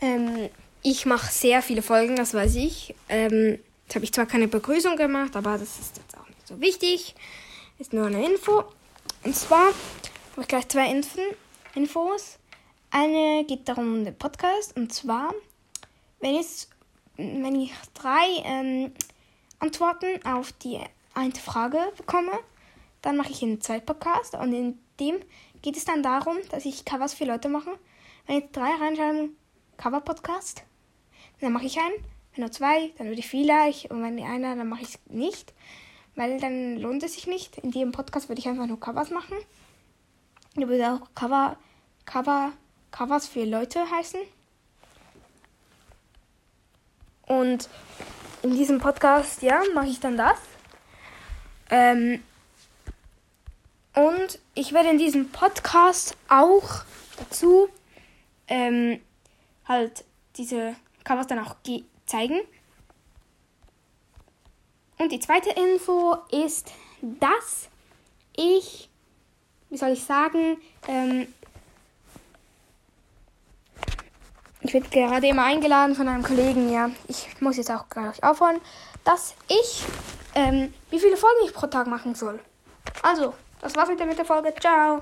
Ähm, ich mache sehr viele Folgen, das weiß ich. Ähm, jetzt habe ich zwar keine Begrüßung gemacht, aber das ist jetzt auch nicht so wichtig. Ist nur eine Info. Und zwar habe ich gleich zwei Infen, Infos. Eine geht darum um den Podcast. Und zwar, wenn, wenn ich drei ähm, Antworten auf die eine Frage bekomme, dann mache ich einen zweiten Podcast. Und in dem geht es dann darum, dass ich Covers für Leute mache. Wenn ich drei reinschreiben, Cover-Podcast, dann mache ich einen. Wenn nur zwei, dann würde ich vielleicht. Und wenn einer, dann mache ich es nicht. Weil dann lohnt es sich nicht. In jedem Podcast würde ich einfach nur Covers machen. Da würde auch Cover, Cover, Covers für Leute heißen. Und in diesem Podcast, ja, mache ich dann das. Ähm, und ich werde in diesem Podcast auch dazu ähm, halt diese Covers dann auch zeigen. Und die zweite Info ist, dass ich, wie soll ich sagen, ähm, ich werde gerade immer eingeladen von einem Kollegen, ja, ich muss jetzt auch gleich aufhören, dass ich, ähm, wie viele Folgen ich pro Tag machen soll. Also, das war's mit der Folge. Ciao.